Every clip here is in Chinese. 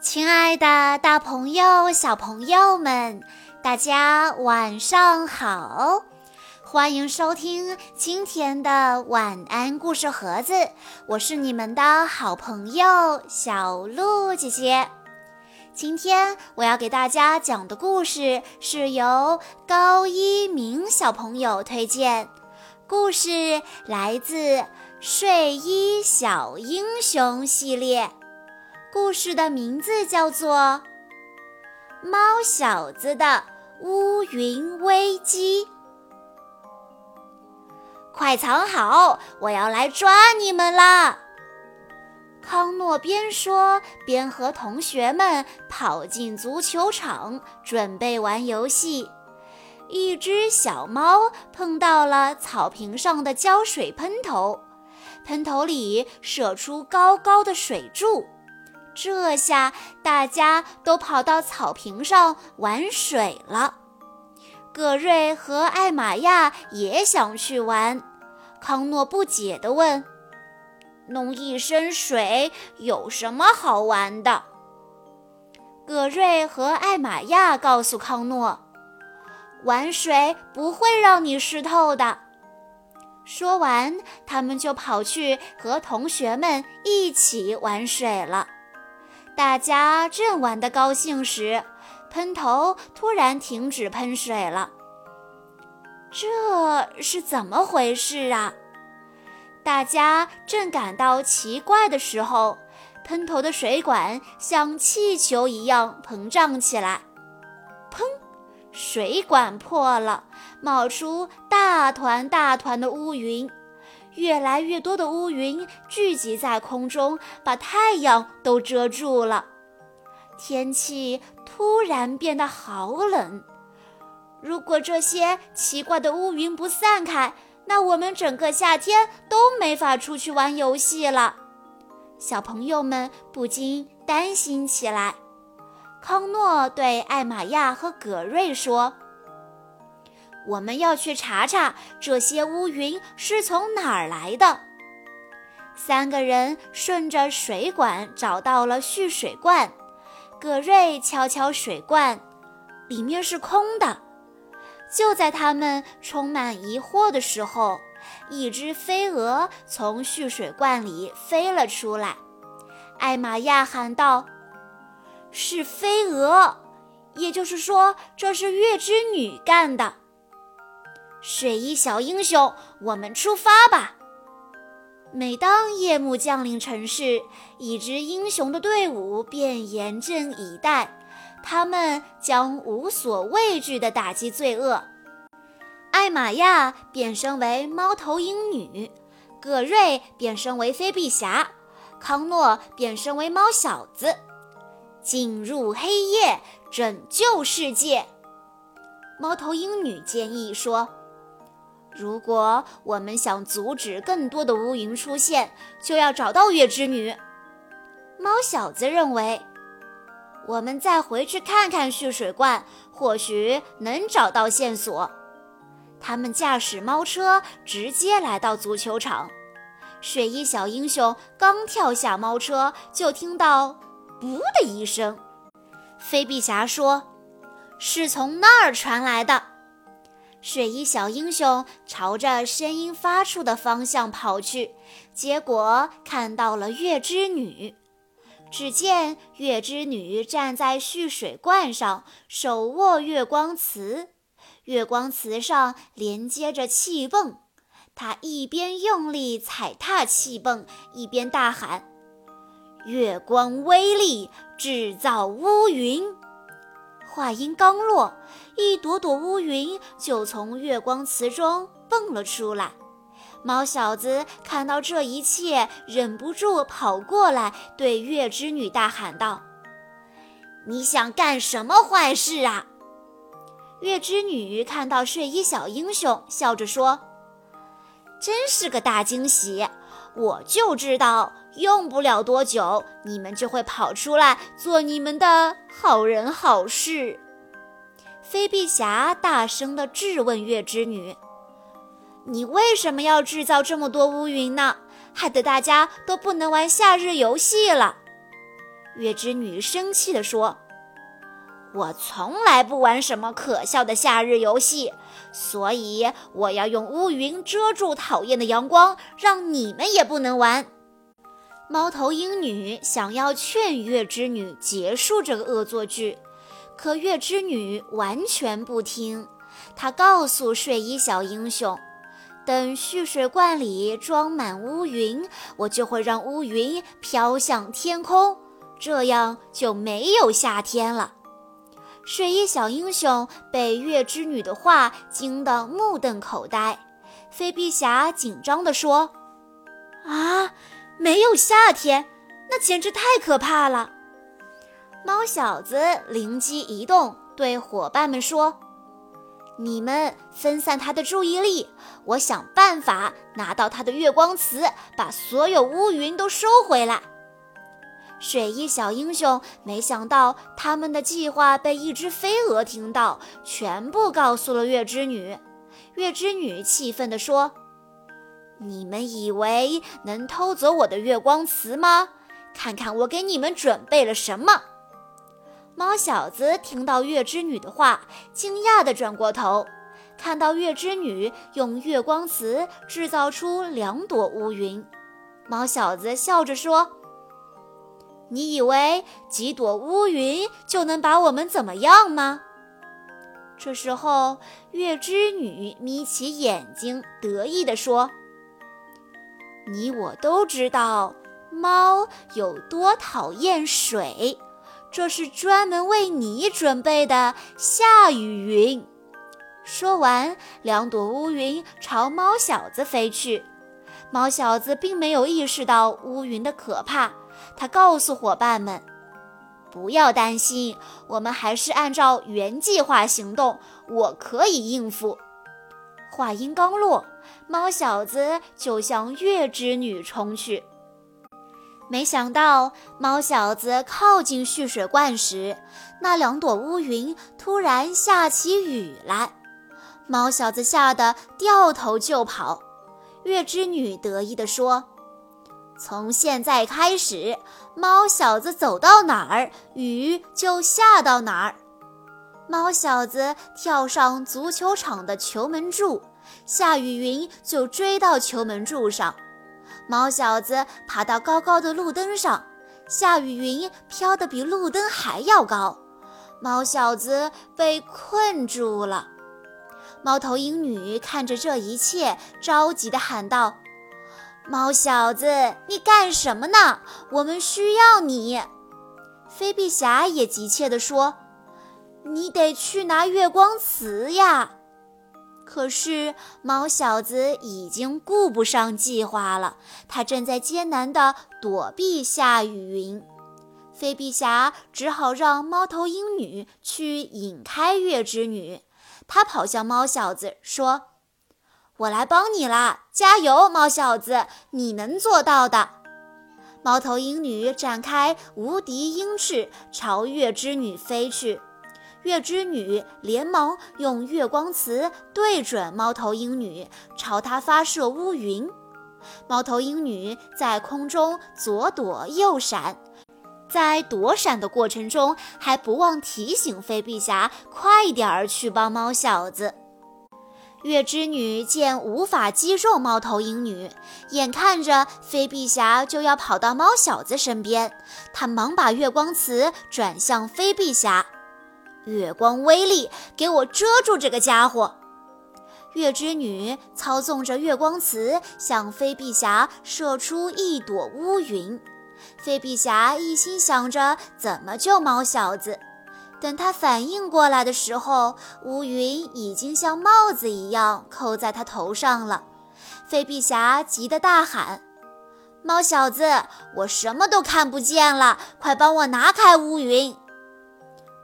亲爱的，大朋友、小朋友们，大家晚上好！欢迎收听今天的晚安故事盒子，我是你们的好朋友小鹿姐姐。今天我要给大家讲的故事是由高一鸣小朋友推荐，故事来自《睡衣小英雄》系列。故事的名字叫做《猫小子的乌云危机》。快藏好，我要来抓你们啦！康诺边说边和同学们跑进足球场，准备玩游戏。一只小猫碰到了草坪上的胶水喷头，喷头里射出高高的水柱。这下大家都跑到草坪上玩水了。葛瑞和艾玛亚也想去玩。康诺不解地问：“弄一身水有什么好玩的？”葛瑞和艾玛亚告诉康诺：“玩水不会让你湿透的。”说完，他们就跑去和同学们一起玩水了。大家正玩得高兴时，喷头突然停止喷水了。这是怎么回事啊？大家正感到奇怪的时候，喷头的水管像气球一样膨胀起来，砰！水管破了，冒出大团大团的乌云。越来越多的乌云聚集在空中，把太阳都遮住了。天气突然变得好冷。如果这些奇怪的乌云不散开，那我们整个夏天都没法出去玩游戏了。小朋友们不禁担心起来。康诺对艾玛亚和葛瑞说。我们要去查查这些乌云是从哪儿来的。三个人顺着水管找到了蓄水罐，葛瑞敲敲水罐，里面是空的。就在他们充满疑惑的时候，一只飞蛾从蓄水罐里飞了出来。艾玛亚喊道：“是飞蛾，也就是说，这是月之女干的。”睡衣小英雄，我们出发吧！每当夜幕降临城市，一支英雄的队伍便严阵以待，他们将无所畏惧地打击罪恶。艾玛亚变身为猫头鹰女，葛瑞变身为飞臂侠，康诺变身为猫小子，进入黑夜，拯救世界。猫头鹰女建议说。如果我们想阻止更多的乌云出现，就要找到月之女。猫小子认为，我们再回去看看蓄水罐，或许能找到线索。他们驾驶猫车直接来到足球场。睡衣小英雄刚跳下猫车，就听到“噗”的一声。飞臂侠说：“是从那儿传来的。”睡衣小英雄朝着声音发出的方向跑去，结果看到了月之女。只见月之女站在蓄水罐上，手握月光瓷，月光瓷上连接着气泵。她一边用力踩踏气泵，一边大喊：“月光威力，制造乌云。”话音刚落，一朵朵乌云就从月光池中蹦了出来。猫小子看到这一切，忍不住跑过来，对月之女大喊道：“你想干什么坏事啊？”月之女看到睡衣小英雄，笑着说：“真是个大惊喜！我就知道。”用不了多久，你们就会跑出来做你们的好人好事。飞臂侠大声地质问月之女：“你为什么要制造这么多乌云呢？害得大家都不能玩夏日游戏了。”月之女生气地说：“我从来不玩什么可笑的夏日游戏，所以我要用乌云遮住讨厌的阳光，让你们也不能玩。”猫头鹰女想要劝月之女结束这个恶作剧，可月之女完全不听。她告诉睡衣小英雄。等蓄水罐里装满乌云，我就会让乌云飘向天空，这样就没有夏天了。睡衣小英雄被月之女的话惊得目瞪口呆。飞碧侠紧张地说：“啊，没有夏天，那简直太可怕了！”猫小子灵机一动，对伙伴们说。你们分散他的注意力，我想办法拿到他的月光瓷，把所有乌云都收回来。水翼小英雄没想到他们的计划被一只飞蛾听到，全部告诉了月之女。月之女气愤地说：“你们以为能偷走我的月光瓷吗？看看我给你们准备了什么！”猫小子听到月之女的话，惊讶地转过头，看到月之女用月光瓷制造出两朵乌云。猫小子笑着说：“你以为几朵乌云就能把我们怎么样吗？”这时候，月之女眯起眼睛，得意地说：“你我都知道，猫有多讨厌水。”这是专门为你准备的下雨云。说完，两朵乌云朝猫小子飞去。猫小子并没有意识到乌云的可怕，他告诉伙伴们：“不要担心，我们还是按照原计划行动，我可以应付。”话音刚落，猫小子就向月之女冲去。没想到，猫小子靠近蓄水罐时，那两朵乌云突然下起雨来。猫小子吓得掉头就跑。月之女得意地说：“从现在开始，猫小子走到哪儿，雨就下到哪儿。”猫小子跳上足球场的球门柱，下雨云就追到球门柱上。猫小子爬到高高的路灯上，下雨云飘得比路灯还要高，猫小子被困住了。猫头鹰女看着这一切，着急地喊道：“猫小子，你干什么呢？我们需要你！”飞碧侠也急切地说：“你得去拿月光瓷呀！”可是猫小子已经顾不上计划了，他正在艰难地躲避下雨云。飞碧侠只好让猫头鹰女去引开月之女。他跑向猫小子说：“我来帮你啦，加油，猫小子，你能做到的。”猫头鹰女展开无敌鹰翅，朝月之女飞去。月之女连忙用月光词对准猫头鹰女，朝她发射乌云。猫头鹰女在空中左躲右闪，在躲闪的过程中还不忘提醒飞壁侠快点儿去帮猫小子。月之女见无法击中猫头鹰女，眼看着飞壁侠就要跑到猫小子身边，她忙把月光词转向飞壁侠。月光威力，给我遮住这个家伙！月之女操纵着月光瓷，向飞碧霞射出一朵乌云。飞碧霞一心想着怎么救猫小子，等他反应过来的时候，乌云已经像帽子一样扣在他头上了。飞碧霞急得大喊：“猫小子，我什么都看不见了，快帮我拿开乌云！”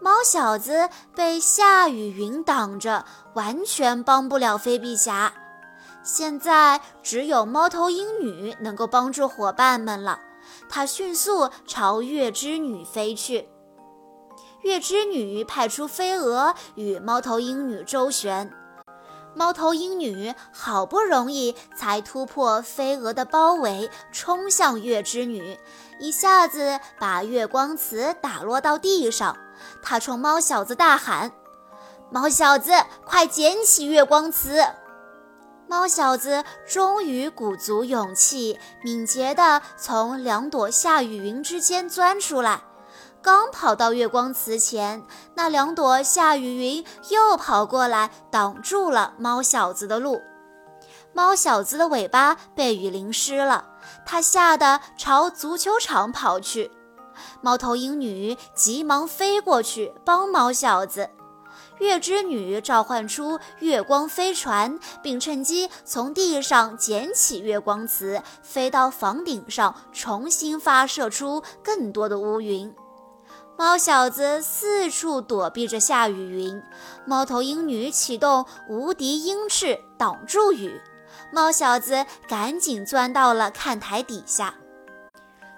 猫小子被下雨云挡着，完全帮不了飞碧侠。现在只有猫头鹰女能够帮助伙伴们了。她迅速朝月之女飞去。月之女派出飞蛾与猫头鹰女周旋。猫头鹰女好不容易才突破飞蛾的包围，冲向月之女，一下子把月光瓷打落到地上。他冲猫小子大喊：“猫小子，快捡起月光瓷！”猫小子终于鼓足勇气，敏捷地从两朵下雨云之间钻出来。刚跑到月光瓷前，那两朵下雨云又跑过来，挡住了猫小子的路。猫小子的尾巴被雨淋湿了，它吓得朝足球场跑去。猫头鹰女急忙飞过去帮猫小子。月之女召唤出月光飞船，并趁机从地上捡起月光瓷，飞到房顶上，重新发射出更多的乌云。猫小子四处躲避着下雨云，猫头鹰女启动无敌鹰翅挡住雨。猫小子赶紧钻到了看台底下，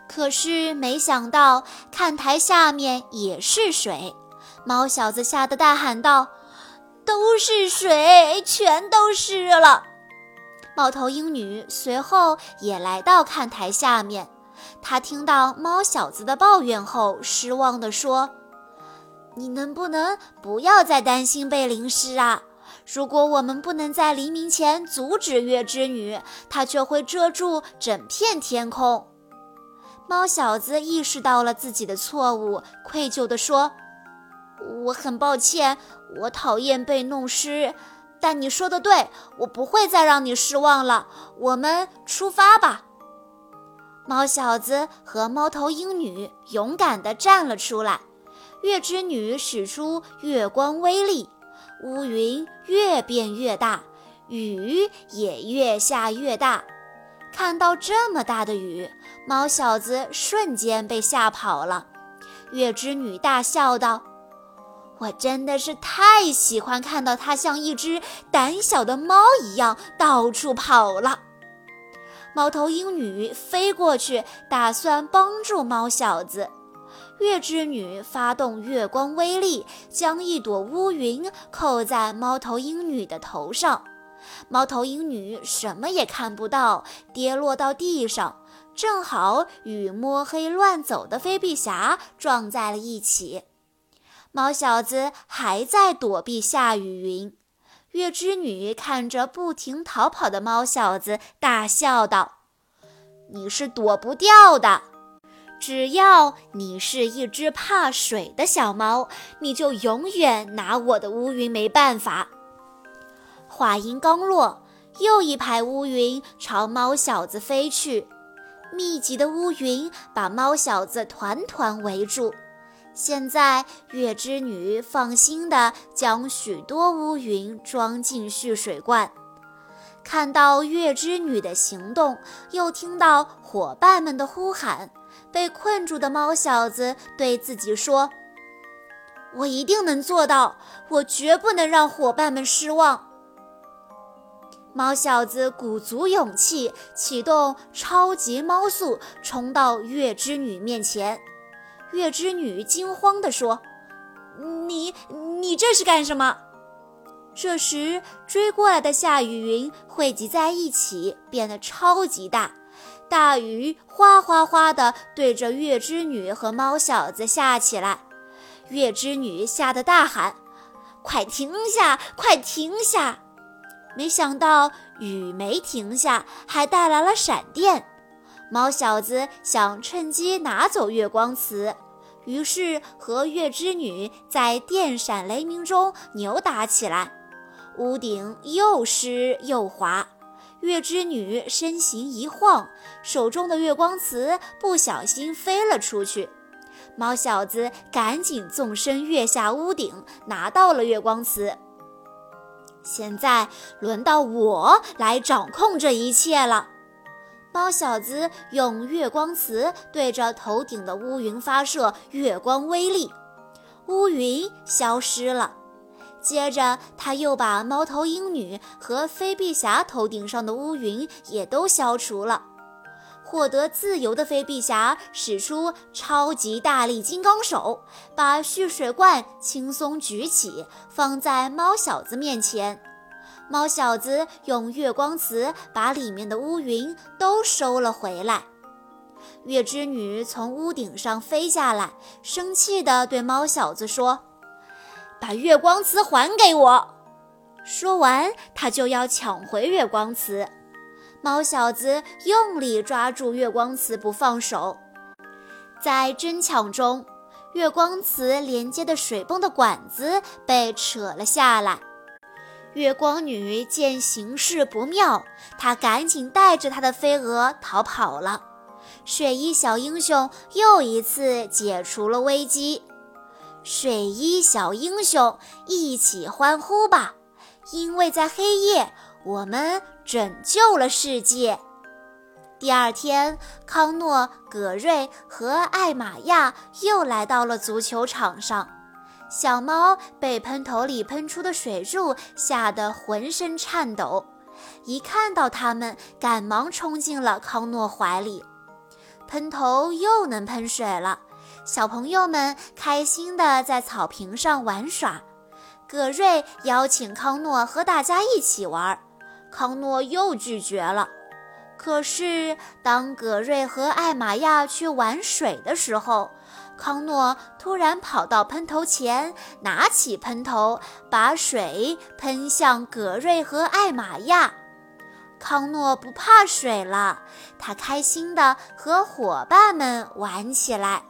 可是没想到看台下面也是水。猫小子吓得大喊道：“都是水，全都湿了！”猫头鹰女随后也来到看台下面，她听到猫小子的抱怨后，失望地说：“你能不能不要再担心被淋湿啊？如果我们不能在黎明前阻止月之女，她就会遮住整片天空。”猫小子意识到了自己的错误，愧疚地说。我很抱歉，我讨厌被弄湿，但你说的对，我不会再让你失望了。我们出发吧。猫小子和猫头鹰女勇敢地站了出来。月之女使出月光威力，乌云越变越大，雨也越下越大。看到这么大的雨，猫小子瞬间被吓跑了。月之女大笑道。我真的是太喜欢看到它像一只胆小的猫一样到处跑了。猫头鹰女飞过去，打算帮助猫小子。月之女发动月光威力，将一朵乌云扣在猫头鹰女的头上。猫头鹰女什么也看不到，跌落到地上，正好与摸黑乱走的飞臂侠撞在了一起。猫小子还在躲避下雨云，月之女看着不停逃跑的猫小子，大笑道：“你是躲不掉的，只要你是一只怕水的小猫，你就永远拿我的乌云没办法。”话音刚落，又一排乌云朝猫小子飞去，密集的乌云把猫小子团团围住。现在，月之女放心地将许多乌云装进蓄水罐。看到月之女的行动，又听到伙伴们的呼喊，被困住的猫小子对自己说：“我一定能做到，我绝不能让伙伴们失望。”猫小子鼓足勇气，启动超级猫速，冲到月之女面前。月之女惊慌地说：“你你这是干什么？”这时，追过来的下雨云汇集在一起，变得超级大，大雨哗哗哗地对着月之女和猫小子下起来。月之女吓得大喊：“快停下！快停下！”没想到雨没停下，还带来了闪电。猫小子想趁机拿走月光瓷，于是和月之女在电闪雷鸣中扭打起来。屋顶又湿又滑，月之女身形一晃，手中的月光瓷不小心飞了出去。猫小子赶紧纵身跃下屋顶，拿到了月光瓷。现在轮到我来掌控这一切了。猫小子用月光瓷对着头顶的乌云发射月光威力，乌云消失了。接着，他又把猫头鹰女和飞臂侠头顶上的乌云也都消除了。获得自由的飞臂侠使出超级大力金刚手，把蓄水罐轻松举起，放在猫小子面前。猫小子用月光瓷把里面的乌云都收了回来。月之女从屋顶上飞下来，生气地对猫小子说：“把月光瓷还给我！”说完，她就要抢回月光瓷。猫小子用力抓住月光瓷不放手，在争抢中，月光瓷连接的水泵的管子被扯了下来。月光女见形势不妙，她赶紧带着她的飞蛾逃跑了。水衣小英雄又一次解除了危机。水衣小英雄，一起欢呼吧！因为在黑夜，我们拯救了世界。第二天，康诺、葛瑞和艾玛亚又来到了足球场上。小猫被喷头里喷出的水柱吓得浑身颤抖，一看到它们，赶忙冲进了康诺怀里。喷头又能喷水了，小朋友们开心地在草坪上玩耍。葛瑞邀请康诺和大家一起玩，康诺又拒绝了。可是，当葛瑞和艾玛亚去玩水的时候，康诺突然跑到喷头前，拿起喷头，把水喷向葛瑞和艾玛亚。康诺不怕水了，他开心地和伙伴们玩起来。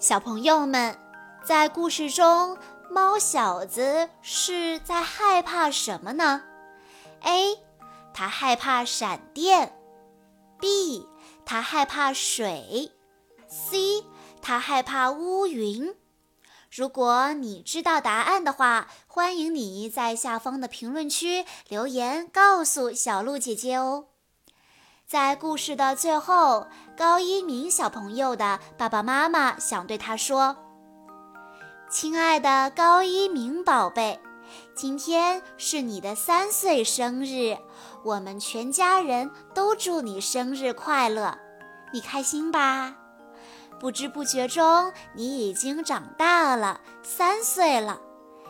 小朋友们，在故事中，猫小子是在害怕什么呢？A. 他害怕闪电。B. 他害怕水。C. 他害怕乌云。如果你知道答案的话，欢迎你在下方的评论区留言告诉小鹿姐姐哦。在故事的最后，高一鸣小朋友的爸爸妈妈想对他说：“亲爱的高一鸣宝贝，今天是你的三岁生日，我们全家人都祝你生日快乐，你开心吧？”不知不觉中，你已经长大了，三岁了。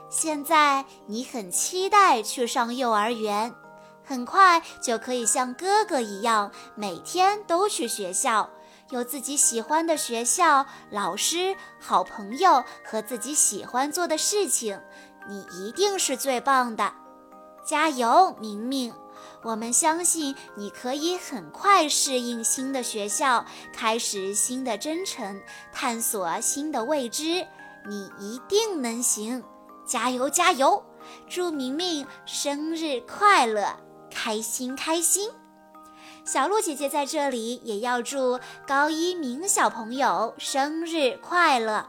现在你很期待去上幼儿园，很快就可以像哥哥一样，每天都去学校，有自己喜欢的学校、老师、好朋友和自己喜欢做的事情。你一定是最棒的，加油，明明！我们相信你可以很快适应新的学校，开始新的征程，探索新的未知。你一定能行，加油加油！祝明明生日快乐，开心开心！小鹿姐姐在这里也要祝高一鸣小朋友生日快乐。